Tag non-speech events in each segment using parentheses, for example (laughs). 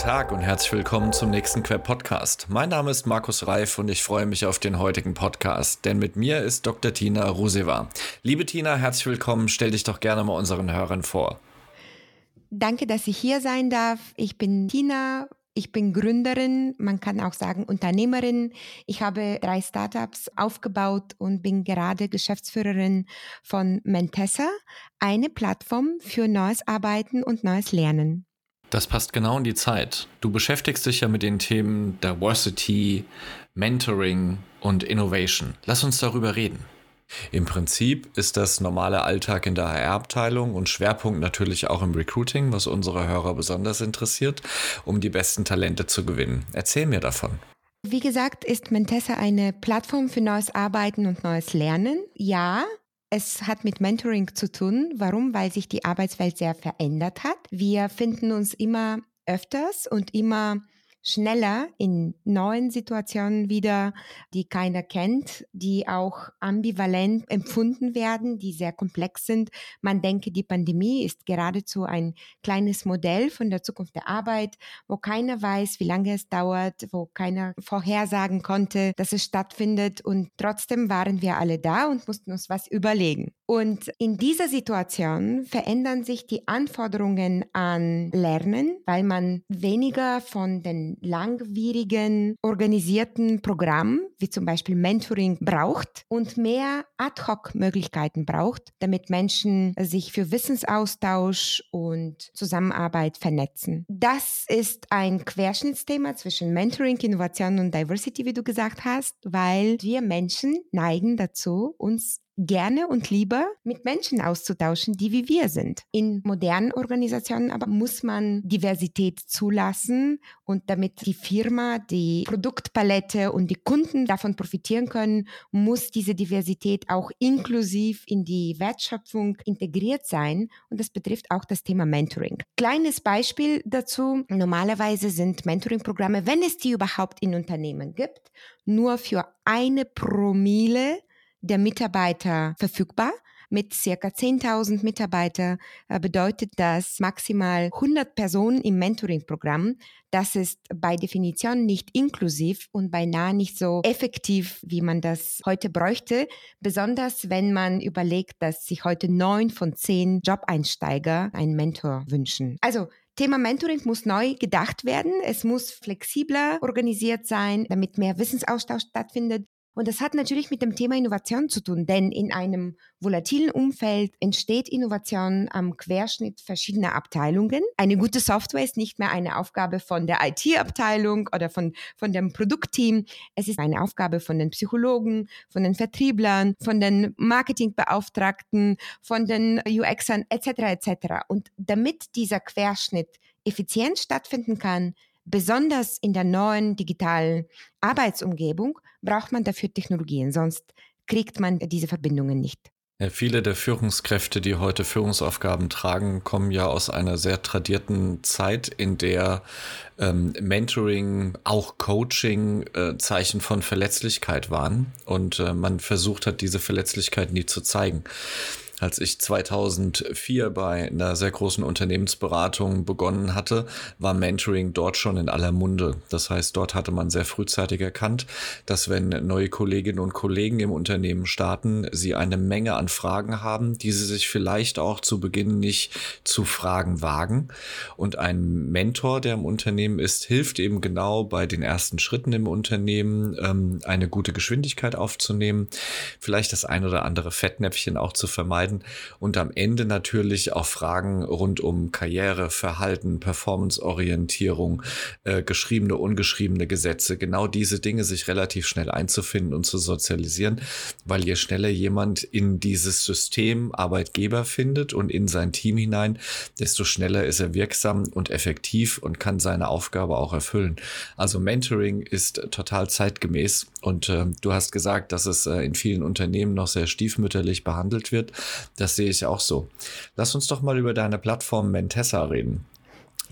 Tag und herzlich willkommen zum nächsten Quer Podcast. Mein Name ist Markus Reif und ich freue mich auf den heutigen Podcast, denn mit mir ist Dr. Tina Ruseva. Liebe Tina, herzlich willkommen. Stell dich doch gerne mal unseren Hörern vor. Danke, dass ich hier sein darf. Ich bin Tina. Ich bin Gründerin, man kann auch sagen Unternehmerin. Ich habe drei Startups aufgebaut und bin gerade Geschäftsführerin von Mentessa, eine Plattform für neues Arbeiten und neues Lernen. Das passt genau in die Zeit. Du beschäftigst dich ja mit den Themen Diversity, Mentoring und Innovation. Lass uns darüber reden. Im Prinzip ist das normale Alltag in der HR-Abteilung und Schwerpunkt natürlich auch im Recruiting, was unsere Hörer besonders interessiert, um die besten Talente zu gewinnen. Erzähl mir davon. Wie gesagt, ist Mentessa eine Plattform für neues Arbeiten und neues Lernen. Ja, es hat mit Mentoring zu tun. Warum? Weil sich die Arbeitswelt sehr verändert hat. Wir finden uns immer öfters und immer schneller in neuen Situationen wieder, die keiner kennt, die auch ambivalent empfunden werden, die sehr komplex sind. Man denke, die Pandemie ist geradezu ein kleines Modell von der Zukunft der Arbeit, wo keiner weiß, wie lange es dauert, wo keiner vorhersagen konnte, dass es stattfindet. Und trotzdem waren wir alle da und mussten uns was überlegen. Und in dieser Situation verändern sich die Anforderungen an Lernen, weil man weniger von den langwierigen, organisierten Programm, wie zum Beispiel Mentoring, braucht und mehr Ad-Hoc-Möglichkeiten braucht, damit Menschen sich für Wissensaustausch und Zusammenarbeit vernetzen. Das ist ein Querschnittsthema zwischen Mentoring, Innovation und Diversity, wie du gesagt hast, weil wir Menschen neigen dazu, uns gerne und lieber mit Menschen auszutauschen, die wie wir sind. In modernen Organisationen aber muss man Diversität zulassen und damit die Firma, die Produktpalette und die Kunden davon profitieren können, muss diese Diversität auch inklusiv in die Wertschöpfung integriert sein und das betrifft auch das Thema Mentoring. Kleines Beispiel dazu. Normalerweise sind Mentoring-Programme, wenn es die überhaupt in Unternehmen gibt, nur für eine Promille der Mitarbeiter verfügbar. Mit circa 10.000 Mitarbeitern äh, bedeutet das maximal 100 Personen im Mentoring-Programm. Das ist bei Definition nicht inklusiv und beinahe nicht so effektiv, wie man das heute bräuchte. Besonders wenn man überlegt, dass sich heute neun von zehn Job-Einsteiger einen Mentor wünschen. Also Thema Mentoring muss neu gedacht werden. Es muss flexibler organisiert sein, damit mehr Wissensaustausch stattfindet. Und das hat natürlich mit dem Thema Innovation zu tun, denn in einem volatilen Umfeld entsteht Innovation am Querschnitt verschiedener Abteilungen. Eine gute Software ist nicht mehr eine Aufgabe von der IT-Abteilung oder von, von dem Produktteam. Es ist eine Aufgabe von den Psychologen, von den Vertrieblern, von den Marketingbeauftragten, von den UXern etc. etc. Und damit dieser Querschnitt effizient stattfinden kann, Besonders in der neuen digitalen Arbeitsumgebung braucht man dafür Technologien, sonst kriegt man diese Verbindungen nicht. Ja, viele der Führungskräfte, die heute Führungsaufgaben tragen, kommen ja aus einer sehr tradierten Zeit, in der ähm, Mentoring, auch Coaching äh, Zeichen von Verletzlichkeit waren und äh, man versucht hat, diese Verletzlichkeit nie zu zeigen. Als ich 2004 bei einer sehr großen Unternehmensberatung begonnen hatte, war Mentoring dort schon in aller Munde. Das heißt, dort hatte man sehr frühzeitig erkannt, dass wenn neue Kolleginnen und Kollegen im Unternehmen starten, sie eine Menge an Fragen haben, die sie sich vielleicht auch zu Beginn nicht zu fragen wagen. Und ein Mentor, der im Unternehmen ist, hilft eben genau bei den ersten Schritten im Unternehmen, ähm, eine gute Geschwindigkeit aufzunehmen, vielleicht das ein oder andere Fettnäpfchen auch zu vermeiden entscheiden und am Ende natürlich auch Fragen rund um Karriere, Verhalten, Performanceorientierung, äh, geschriebene, ungeschriebene Gesetze, genau diese Dinge sich relativ schnell einzufinden und zu sozialisieren, weil je schneller jemand in dieses System Arbeitgeber findet und in sein Team hinein, desto schneller ist er wirksam und effektiv und kann seine Aufgabe auch erfüllen. Also Mentoring ist total zeitgemäß und äh, du hast gesagt, dass es äh, in vielen Unternehmen noch sehr stiefmütterlich behandelt wird. Das sehe ich auch so. Lass uns doch mal über deine Plattform Mentessa reden.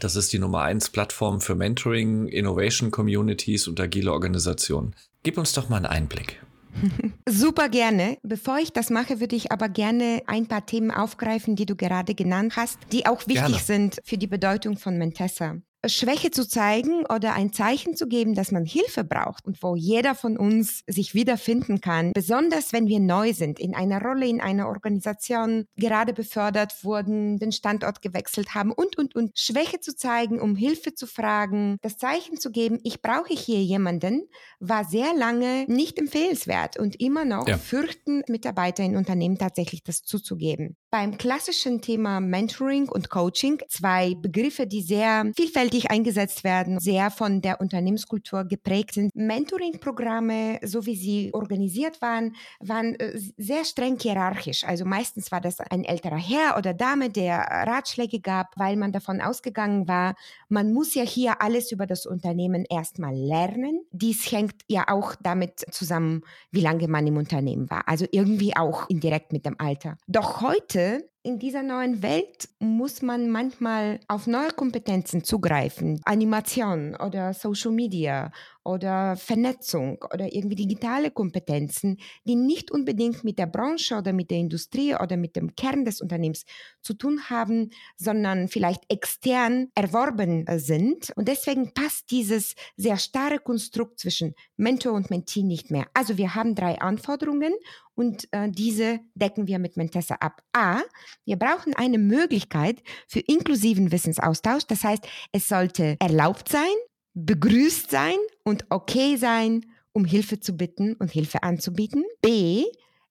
Das ist die Nummer eins Plattform für Mentoring, Innovation Communities und agile Organisationen. Gib uns doch mal einen Einblick. (laughs) Super gerne. Bevor ich das mache, würde ich aber gerne ein paar Themen aufgreifen, die du gerade genannt hast, die auch wichtig gerne. sind für die Bedeutung von Mentessa. Schwäche zu zeigen oder ein Zeichen zu geben, dass man Hilfe braucht und wo jeder von uns sich wiederfinden kann, besonders wenn wir neu sind, in einer Rolle, in einer Organisation, gerade befördert wurden, den Standort gewechselt haben und, und, und. Schwäche zu zeigen, um Hilfe zu fragen, das Zeichen zu geben, ich brauche hier jemanden, war sehr lange nicht empfehlenswert und immer noch ja. fürchten Mitarbeiter in Unternehmen tatsächlich das zuzugeben. Beim klassischen Thema Mentoring und Coaching, zwei Begriffe, die sehr vielfältig eingesetzt werden, sehr von der Unternehmenskultur geprägt sind. Mentoring-Programme, so wie sie organisiert waren, waren äh, sehr streng hierarchisch. Also meistens war das ein älterer Herr oder Dame, der Ratschläge gab, weil man davon ausgegangen war, man muss ja hier alles über das Unternehmen erstmal lernen. Dies hängt ja auch damit zusammen, wie lange man im Unternehmen war. Also irgendwie auch indirekt mit dem Alter. Doch heute heute in dieser neuen Welt muss man manchmal auf neue Kompetenzen zugreifen. Animation oder Social Media oder Vernetzung oder irgendwie digitale Kompetenzen, die nicht unbedingt mit der Branche oder mit der Industrie oder mit dem Kern des Unternehmens zu tun haben, sondern vielleicht extern erworben sind. Und deswegen passt dieses sehr starre Konstrukt zwischen Mentor und Mentee nicht mehr. Also wir haben drei Anforderungen und äh, diese decken wir mit Mentessa ab. A, wir brauchen eine Möglichkeit für inklusiven Wissensaustausch. Das heißt, es sollte erlaubt sein, begrüßt sein und okay sein, um Hilfe zu bitten und Hilfe anzubieten. B,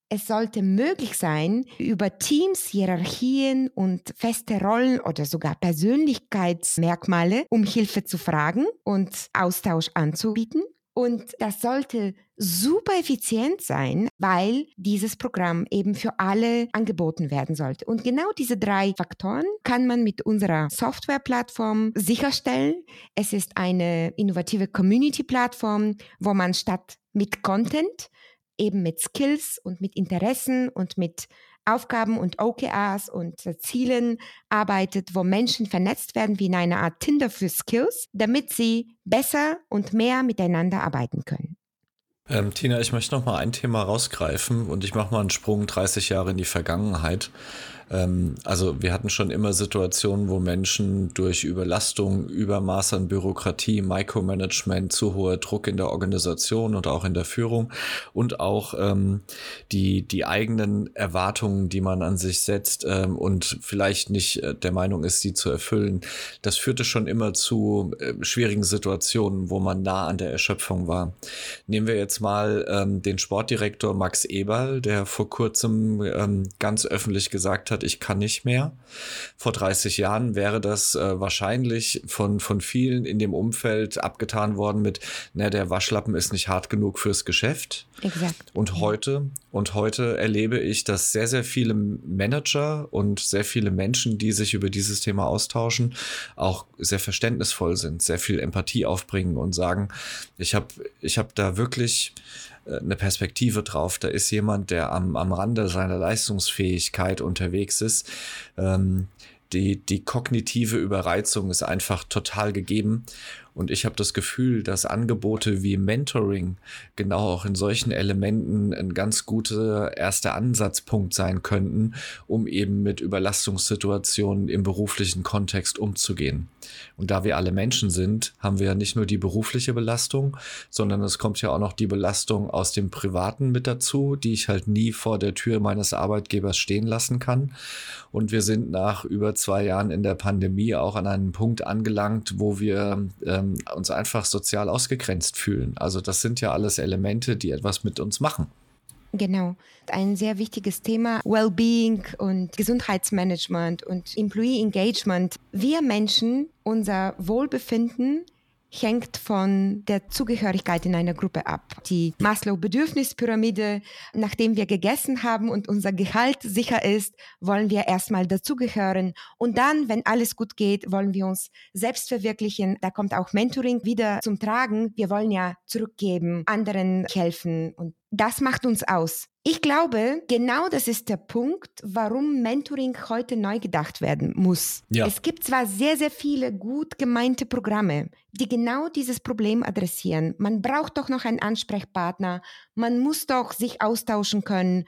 es sollte möglich sein, über Teams, Hierarchien und feste Rollen oder sogar Persönlichkeitsmerkmale um Hilfe zu fragen und Austausch anzubieten. Und das sollte super effizient sein, weil dieses Programm eben für alle angeboten werden sollte. Und genau diese drei Faktoren kann man mit unserer Softwareplattform sicherstellen. Es ist eine innovative Community-Plattform, wo man statt mit Content eben mit Skills und mit Interessen und mit Aufgaben und OKRs und Zielen arbeitet, wo Menschen vernetzt werden wie in einer Art Tinder für Skills, damit sie besser und mehr miteinander arbeiten können. Ähm, Tina, ich möchte noch mal ein Thema rausgreifen und ich mache mal einen Sprung 30 Jahre in die Vergangenheit. Ähm, also wir hatten schon immer Situationen, wo Menschen durch Überlastung, Übermaß an Bürokratie, Micromanagement, zu hoher Druck in der Organisation und auch in der Führung und auch ähm, die, die eigenen Erwartungen, die man an sich setzt ähm, und vielleicht nicht äh, der Meinung ist, sie zu erfüllen, das führte schon immer zu äh, schwierigen Situationen, wo man nah an der Erschöpfung war. Nehmen wir jetzt mal ähm, den Sportdirektor Max Eberl, der vor kurzem ähm, ganz öffentlich gesagt hat, hat, ich kann nicht mehr. Vor 30 Jahren wäre das äh, wahrscheinlich von, von vielen in dem Umfeld abgetan worden mit, na, der Waschlappen ist nicht hart genug fürs Geschäft. Exakt. Und heute, und heute erlebe ich, dass sehr, sehr viele Manager und sehr viele Menschen, die sich über dieses Thema austauschen, auch sehr verständnisvoll sind, sehr viel Empathie aufbringen und sagen, ich habe ich hab da wirklich eine Perspektive drauf. Da ist jemand, der am, am Rande seiner Leistungsfähigkeit unterwegs ist. Ähm, die, die kognitive Überreizung ist einfach total gegeben. Und ich habe das Gefühl, dass Angebote wie Mentoring genau auch in solchen Elementen ein ganz guter erster Ansatzpunkt sein könnten, um eben mit Überlastungssituationen im beruflichen Kontext umzugehen. Und da wir alle Menschen sind, haben wir ja nicht nur die berufliche Belastung, sondern es kommt ja auch noch die Belastung aus dem Privaten mit dazu, die ich halt nie vor der Tür meines Arbeitgebers stehen lassen kann. Und wir sind nach über zwei Jahren in der Pandemie auch an einem Punkt angelangt, wo wir ähm, uns einfach sozial ausgegrenzt fühlen. Also das sind ja alles Elemente, die etwas mit uns machen. Genau. Ein sehr wichtiges Thema, Wellbeing und Gesundheitsmanagement und Employee Engagement. Wir Menschen, unser Wohlbefinden hängt von der Zugehörigkeit in einer Gruppe ab. Die Maslow-Bedürfnispyramide, nachdem wir gegessen haben und unser Gehalt sicher ist, wollen wir erstmal dazugehören. Und dann, wenn alles gut geht, wollen wir uns selbst verwirklichen. Da kommt auch Mentoring wieder zum Tragen. Wir wollen ja zurückgeben, anderen helfen und das macht uns aus. Ich glaube, genau das ist der Punkt, warum Mentoring heute neu gedacht werden muss. Ja. Es gibt zwar sehr, sehr viele gut gemeinte Programme, die genau dieses Problem adressieren. Man braucht doch noch einen Ansprechpartner, man muss doch sich austauschen können.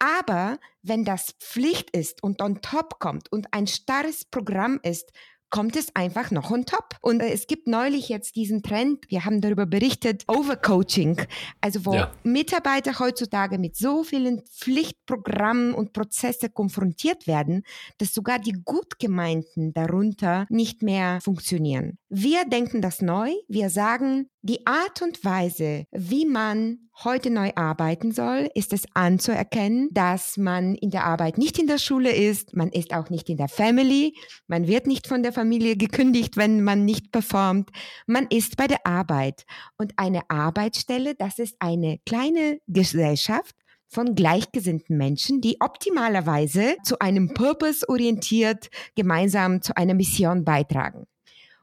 Aber wenn das Pflicht ist und on top kommt und ein starres Programm ist, kommt es einfach noch on top. Und äh, es gibt neulich jetzt diesen Trend, wir haben darüber berichtet, Overcoaching. Also wo ja. Mitarbeiter heutzutage mit so vielen Pflichtprogrammen und Prozesse konfrontiert werden, dass sogar die gut gemeinten darunter nicht mehr funktionieren. Wir denken das neu. Wir sagen, die Art und Weise, wie man heute neu arbeiten soll, ist es anzuerkennen, dass man in der Arbeit nicht in der Schule ist, man ist auch nicht in der Family, man wird nicht von der Familie gekündigt, wenn man nicht performt, man ist bei der Arbeit. Und eine Arbeitsstelle, das ist eine kleine Gesellschaft, von gleichgesinnten Menschen, die optimalerweise zu einem Purpose orientiert gemeinsam zu einer Mission beitragen.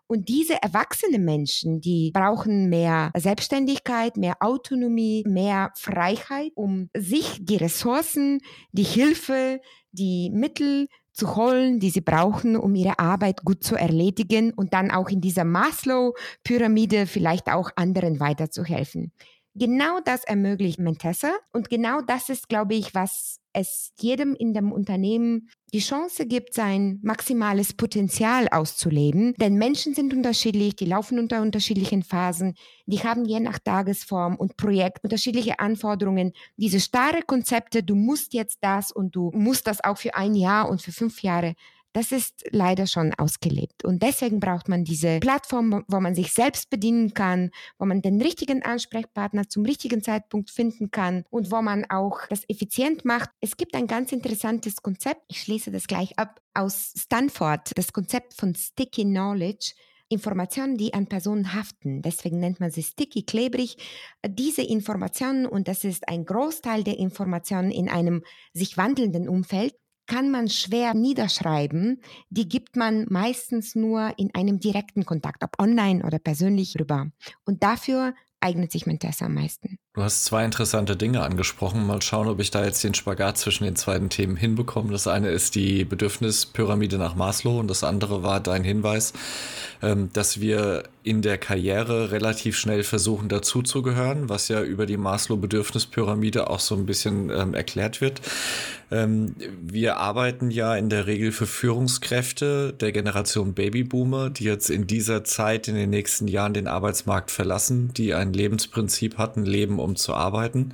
Und diese erwachsenen Menschen, die brauchen mehr Selbstständigkeit, mehr Autonomie, mehr Freiheit, um sich die Ressourcen, die Hilfe, die Mittel zu holen, die sie brauchen, um ihre Arbeit gut zu erledigen und dann auch in dieser Maslow-Pyramide vielleicht auch anderen weiterzuhelfen. Genau das ermöglicht Mentessa und genau das ist, glaube ich, was es jedem in dem Unternehmen die Chance gibt, sein maximales Potenzial auszuleben. Denn Menschen sind unterschiedlich, die laufen unter unterschiedlichen Phasen, die haben je nach Tagesform und Projekt unterschiedliche Anforderungen. Diese starre Konzepte, du musst jetzt das und du musst das auch für ein Jahr und für fünf Jahre, das ist leider schon ausgelebt. Und deswegen braucht man diese Plattform, wo man sich selbst bedienen kann, wo man den richtigen Ansprechpartner zum richtigen Zeitpunkt finden kann und wo man auch das effizient macht. Es gibt ein ganz interessantes Konzept, ich schließe das gleich ab, aus Stanford, das Konzept von Sticky Knowledge. Informationen, die an Personen haften. Deswegen nennt man sie sticky, klebrig. Diese Informationen, und das ist ein Großteil der Informationen in einem sich wandelnden Umfeld, kann man schwer niederschreiben. Die gibt man meistens nur in einem direkten Kontakt, ob online oder persönlich rüber. Und dafür eignet sich Mentessa am meisten. Du hast zwei interessante Dinge angesprochen. Mal schauen, ob ich da jetzt den Spagat zwischen den beiden Themen hinbekomme. Das eine ist die Bedürfnispyramide nach Maslow und das andere war dein Hinweis, ähm, dass wir in der Karriere relativ schnell versuchen dazuzugehören, was ja über die Maslow-Bedürfnispyramide auch so ein bisschen ähm, erklärt wird. Ähm, wir arbeiten ja in der Regel für Führungskräfte der Generation Babyboomer, die jetzt in dieser Zeit in den nächsten Jahren den Arbeitsmarkt verlassen, die ein Lebensprinzip hatten, Leben um zu arbeiten.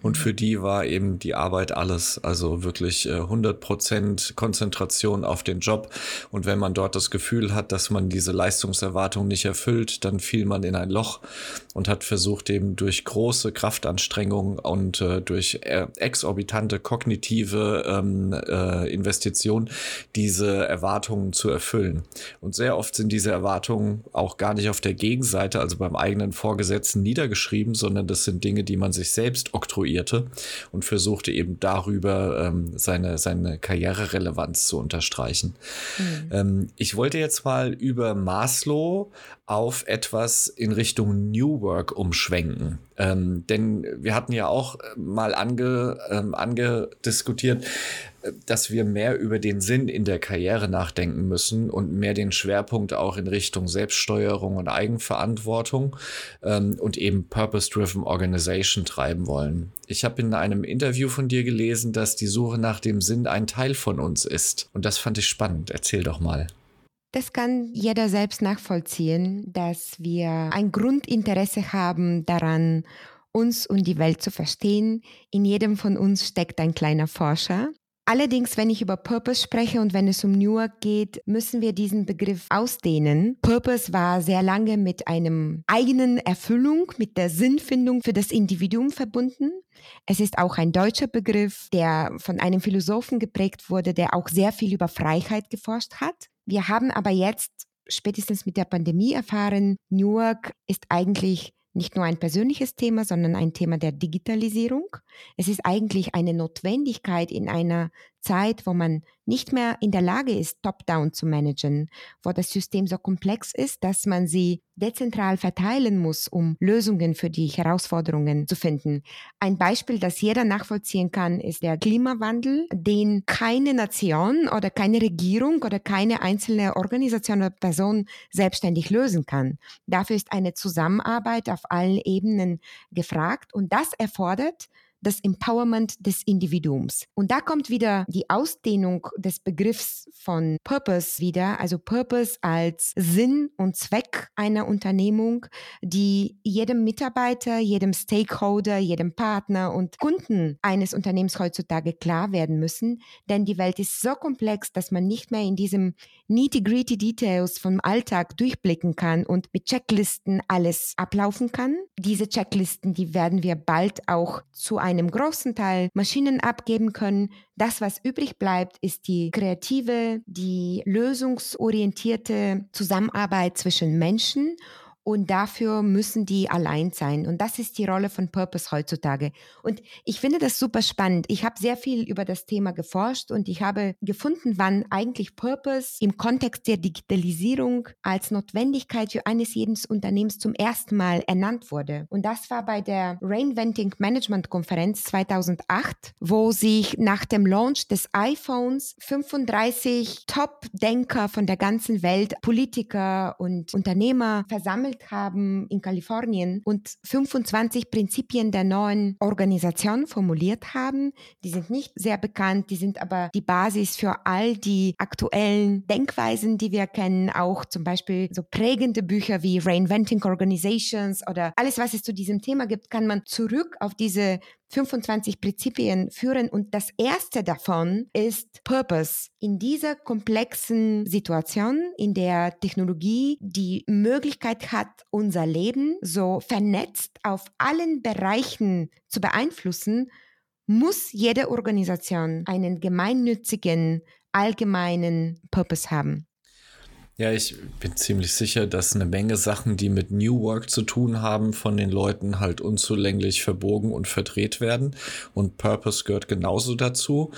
Und für die war eben die Arbeit alles, also wirklich äh, 100 Prozent Konzentration auf den Job. Und wenn man dort das Gefühl hat, dass man diese Leistungserwartung nicht erfüllt, dann fiel man in ein Loch und hat versucht, eben durch große Kraftanstrengungen und äh, durch äh, exorbitante kognitive ähm, äh, Investitionen diese Erwartungen zu erfüllen. Und sehr oft sind diese Erwartungen auch gar nicht auf der Gegenseite, also beim eigenen Vorgesetzten niedergeschrieben, sondern das sind Dinge, die man sich selbst oktroyierte und versuchte eben darüber ähm, seine, seine Karriererelevanz zu unterstreichen. Mhm. Ähm, ich wollte jetzt mal über Maslow auf etwas in Richtung New Work umschwenken. Ähm, denn wir hatten ja auch mal ange, ähm, angediskutiert, dass wir mehr über den Sinn in der Karriere nachdenken müssen und mehr den Schwerpunkt auch in Richtung Selbststeuerung und Eigenverantwortung ähm, und eben Purpose-Driven Organization treiben wollen. Ich habe in einem Interview von dir gelesen, dass die Suche nach dem Sinn ein Teil von uns ist. Und das fand ich spannend. Erzähl doch mal. Das kann jeder selbst nachvollziehen, dass wir ein Grundinteresse haben daran, uns und die Welt zu verstehen. In jedem von uns steckt ein kleiner Forscher. Allerdings, wenn ich über Purpose spreche und wenn es um New York geht, müssen wir diesen Begriff ausdehnen. Purpose war sehr lange mit einem eigenen Erfüllung, mit der Sinnfindung für das Individuum verbunden. Es ist auch ein deutscher Begriff, der von einem Philosophen geprägt wurde, der auch sehr viel über Freiheit geforscht hat. Wir haben aber jetzt spätestens mit der Pandemie erfahren, New York ist eigentlich nicht nur ein persönliches Thema, sondern ein Thema der Digitalisierung. Es ist eigentlich eine Notwendigkeit in einer Zeit, wo man nicht mehr in der Lage ist, top-down zu managen, wo das System so komplex ist, dass man sie dezentral verteilen muss, um Lösungen für die Herausforderungen zu finden. Ein Beispiel, das jeder nachvollziehen kann, ist der Klimawandel, den keine Nation oder keine Regierung oder keine einzelne Organisation oder Person selbstständig lösen kann. Dafür ist eine Zusammenarbeit auf allen Ebenen gefragt und das erfordert das Empowerment des Individuums. Und da kommt wieder die Ausdehnung des Begriffs von Purpose wieder, also Purpose als Sinn und Zweck einer Unternehmung, die jedem Mitarbeiter, jedem Stakeholder, jedem Partner und Kunden eines Unternehmens heutzutage klar werden müssen, denn die Welt ist so komplex, dass man nicht mehr in diesem nitty-gritty Details vom Alltag durchblicken kann und mit Checklisten alles ablaufen kann. Diese Checklisten, die werden wir bald auch zu einem großen Teil Maschinen abgeben können. Das, was übrig bleibt, ist die kreative, die lösungsorientierte Zusammenarbeit zwischen Menschen und dafür müssen die allein sein. Und das ist die Rolle von Purpose heutzutage. Und ich finde das super spannend. Ich habe sehr viel über das Thema geforscht und ich habe gefunden, wann eigentlich Purpose im Kontext der Digitalisierung als Notwendigkeit für eines jeden Unternehmens zum ersten Mal ernannt wurde. Und das war bei der Reinventing Management Konferenz 2008, wo sich nach dem Launch des iPhones 35 Top-Denker von der ganzen Welt, Politiker und Unternehmer versammelt entwickelt haben in Kalifornien und 25 Prinzipien der neuen Organisation formuliert haben. Die sind nicht sehr bekannt, die sind aber die Basis für all die aktuellen Denkweisen, die wir kennen, auch zum Beispiel so prägende Bücher wie Reinventing Organizations oder alles, was es zu diesem Thema gibt, kann man zurück auf diese 25 Prinzipien führen und das erste davon ist Purpose. In dieser komplexen Situation, in der Technologie die Möglichkeit hat, unser Leben so vernetzt auf allen Bereichen zu beeinflussen, muss jede Organisation einen gemeinnützigen, allgemeinen Purpose haben. Ja, ich bin ziemlich sicher, dass eine Menge Sachen, die mit New Work zu tun haben, von den Leuten halt unzulänglich verbogen und verdreht werden. Und Purpose gehört genauso dazu.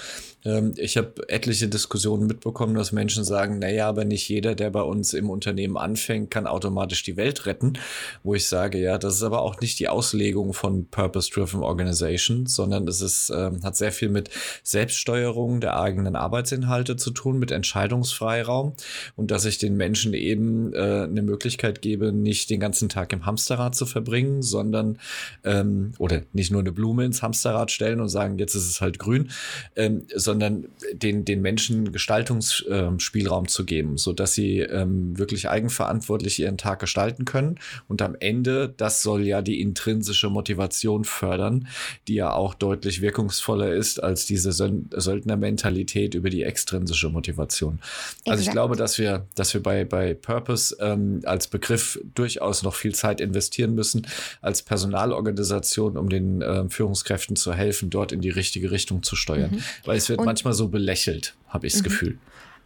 Ähm, ich habe etliche Diskussionen mitbekommen, dass Menschen sagen, naja, aber nicht jeder, der bei uns im Unternehmen anfängt, kann automatisch die Welt retten. Wo ich sage, ja, das ist aber auch nicht die Auslegung von Purpose-Driven Organization, sondern es ist, äh, hat sehr viel mit Selbststeuerung der eigenen Arbeitsinhalte zu tun, mit Entscheidungsfreiraum und dass ich den Menschen eben äh, eine Möglichkeit gebe, nicht den ganzen Tag im Hamsterrad zu verbringen, sondern ähm, oder nicht nur eine Blume ins Hamsterrad stellen und sagen, jetzt ist es halt grün, ähm, sondern den, den Menschen Gestaltungsspielraum äh, zu geben, so dass sie ähm, wirklich eigenverantwortlich ihren Tag gestalten können. Und am Ende, das soll ja die intrinsische Motivation fördern, die ja auch deutlich wirkungsvoller ist als diese Söldnermentalität über die extrinsische Motivation. Also ich glaube, dass wir, dass wir bei, bei Purpose ähm, als Begriff durchaus noch viel Zeit investieren müssen als Personalorganisation, um den äh, Führungskräften zu helfen, dort in die richtige Richtung zu steuern. Mhm. Weil es wird und manchmal so belächelt, habe ich das mhm. Gefühl.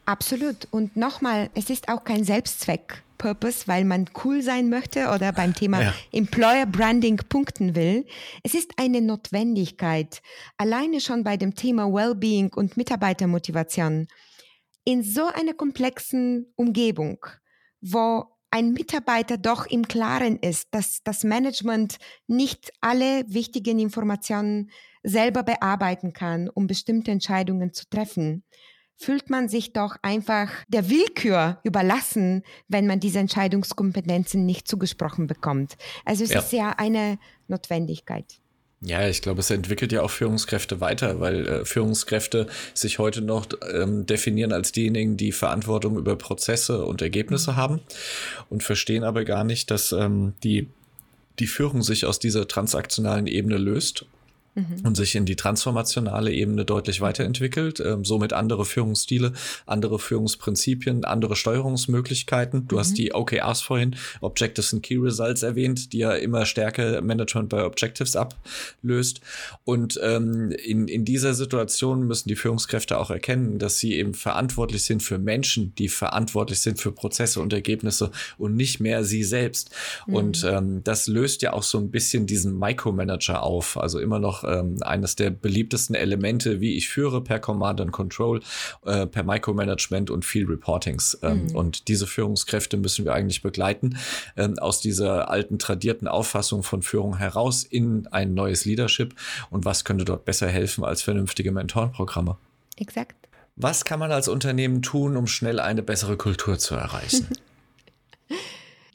Absolut. Und nochmal, es ist auch kein Selbstzweck. Purpose, weil man cool sein möchte oder beim Thema (laughs) ja. Employer Branding punkten will. Es ist eine Notwendigkeit. Alleine schon bei dem Thema Wellbeing und Mitarbeitermotivation. In so einer komplexen Umgebung, wo ein Mitarbeiter doch im Klaren ist, dass das Management nicht alle wichtigen Informationen selber bearbeiten kann, um bestimmte Entscheidungen zu treffen, fühlt man sich doch einfach der Willkür überlassen, wenn man diese Entscheidungskompetenzen nicht zugesprochen bekommt. Also es ja. ist ja eine Notwendigkeit. Ja, ich glaube, es entwickelt ja auch Führungskräfte weiter, weil äh, Führungskräfte sich heute noch ähm, definieren als diejenigen, die Verantwortung über Prozesse und Ergebnisse haben und verstehen aber gar nicht, dass ähm, die, die Führung sich aus dieser transaktionalen Ebene löst mhm. und sich in die transformationale Ebene deutlich weiterentwickelt. Ähm, somit andere Führungsstile, andere Führungsprinzipien, andere Steuerungsmöglichkeiten. Du mhm. hast die OKRs vorhin, Objectives and Key Results erwähnt, die ja immer stärker Management bei Objectives ablöst. Und ähm, in, in dieser Situation müssen die Führungskräfte auch erkennen, dass sie eben verantwortlich sind für Menschen, die verantwortlich sind für Prozesse und Ergebnisse und nicht mehr sie selbst. Mhm. Und ähm, das löst ja auch so ein bisschen diesen Micromanager auf. Also immer noch ähm, eines der beliebtesten Elemente, wie ich führe per Command and Control, äh, per Micromanagement und viel Reportings. Ähm, mhm. Und diese Führungskräfte müssen wir eigentlich begleiten, ähm, aus dieser alten tradierten Auffassung von Führung heraus in ein neues Leadership. Und was könnte dort besser helfen als vernünftige Mentorenprogramme? Exakt. Was kann man als Unternehmen tun, um schnell eine bessere Kultur zu erreichen? (laughs)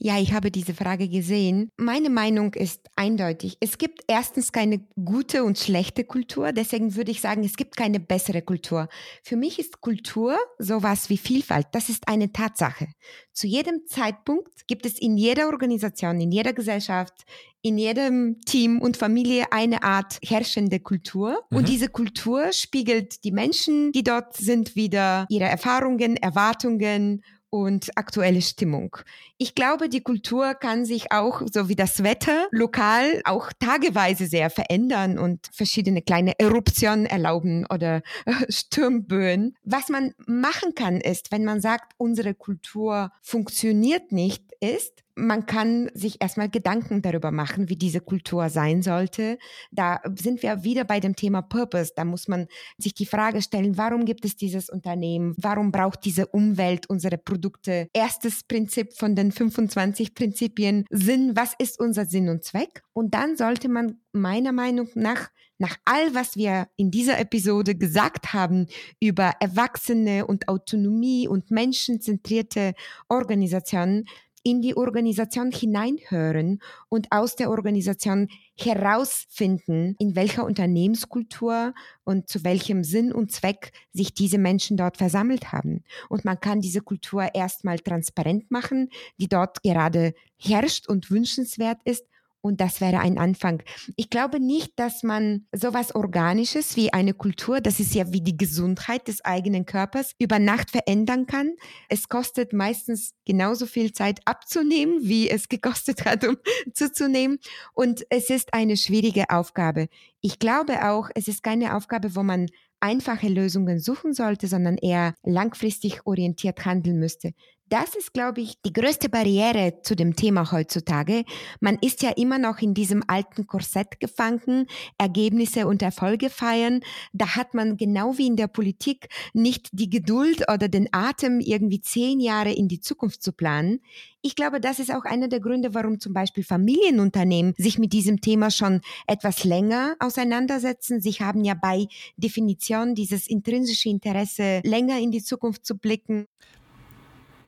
Ja, ich habe diese Frage gesehen. Meine Meinung ist eindeutig. Es gibt erstens keine gute und schlechte Kultur. Deswegen würde ich sagen, es gibt keine bessere Kultur. Für mich ist Kultur sowas wie Vielfalt. Das ist eine Tatsache. Zu jedem Zeitpunkt gibt es in jeder Organisation, in jeder Gesellschaft, in jedem Team und Familie eine Art herrschende Kultur. Mhm. Und diese Kultur spiegelt die Menschen, die dort sind, wieder ihre Erfahrungen, Erwartungen und aktuelle Stimmung. Ich glaube, die Kultur kann sich auch, so wie das Wetter, lokal auch tageweise sehr verändern und verschiedene kleine Eruptionen erlauben oder (laughs) Sturmböen. Was man machen kann, ist, wenn man sagt, unsere Kultur funktioniert nicht, ist, man kann sich erstmal Gedanken darüber machen, wie diese Kultur sein sollte. Da sind wir wieder bei dem Thema Purpose. Da muss man sich die Frage stellen, warum gibt es dieses Unternehmen? Warum braucht diese Umwelt unsere Produkte? Erstes Prinzip von den 25 Prinzipien Sinn. Was ist unser Sinn und Zweck? Und dann sollte man meiner Meinung nach nach all, was wir in dieser Episode gesagt haben über Erwachsene und Autonomie und menschenzentrierte Organisationen, in die Organisation hineinhören und aus der Organisation herausfinden, in welcher Unternehmenskultur und zu welchem Sinn und Zweck sich diese Menschen dort versammelt haben. Und man kann diese Kultur erstmal transparent machen, die dort gerade herrscht und wünschenswert ist und das wäre ein Anfang. Ich glaube nicht, dass man sowas Organisches wie eine Kultur, das ist ja wie die Gesundheit des eigenen Körpers, über Nacht verändern kann. Es kostet meistens genauso viel Zeit abzunehmen, wie es gekostet hat, um (laughs) zuzunehmen. Und es ist eine schwierige Aufgabe. Ich glaube auch, es ist keine Aufgabe, wo man einfache Lösungen suchen sollte, sondern eher langfristig orientiert handeln müsste. Das ist, glaube ich, die größte Barriere zu dem Thema heutzutage. Man ist ja immer noch in diesem alten Korsett gefangen, Ergebnisse und Erfolge feiern. Da hat man genau wie in der Politik nicht die Geduld oder den Atem, irgendwie zehn Jahre in die Zukunft zu planen. Ich glaube, das ist auch einer der Gründe, warum zum Beispiel Familienunternehmen sich mit diesem Thema schon etwas länger auseinandersetzen. Sie haben ja bei Definition dieses intrinsische Interesse, länger in die Zukunft zu blicken.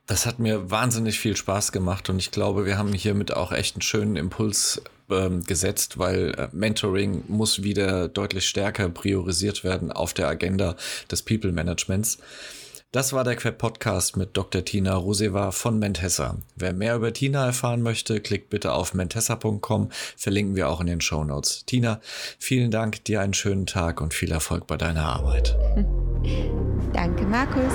Das hat mir wahnsinnig viel Spaß gemacht und ich glaube, wir haben hiermit auch echt einen schönen Impuls ähm, gesetzt, weil äh, Mentoring muss wieder deutlich stärker priorisiert werden auf der Agenda des People Managements. Das war der Queb Podcast mit Dr. Tina Roseva von Mentessa. Wer mehr über Tina erfahren möchte, klickt bitte auf mentessa.com, verlinken wir auch in den Show Notes. Tina, vielen Dank, dir einen schönen Tag und viel Erfolg bei deiner Arbeit. (laughs) Danke, Markus.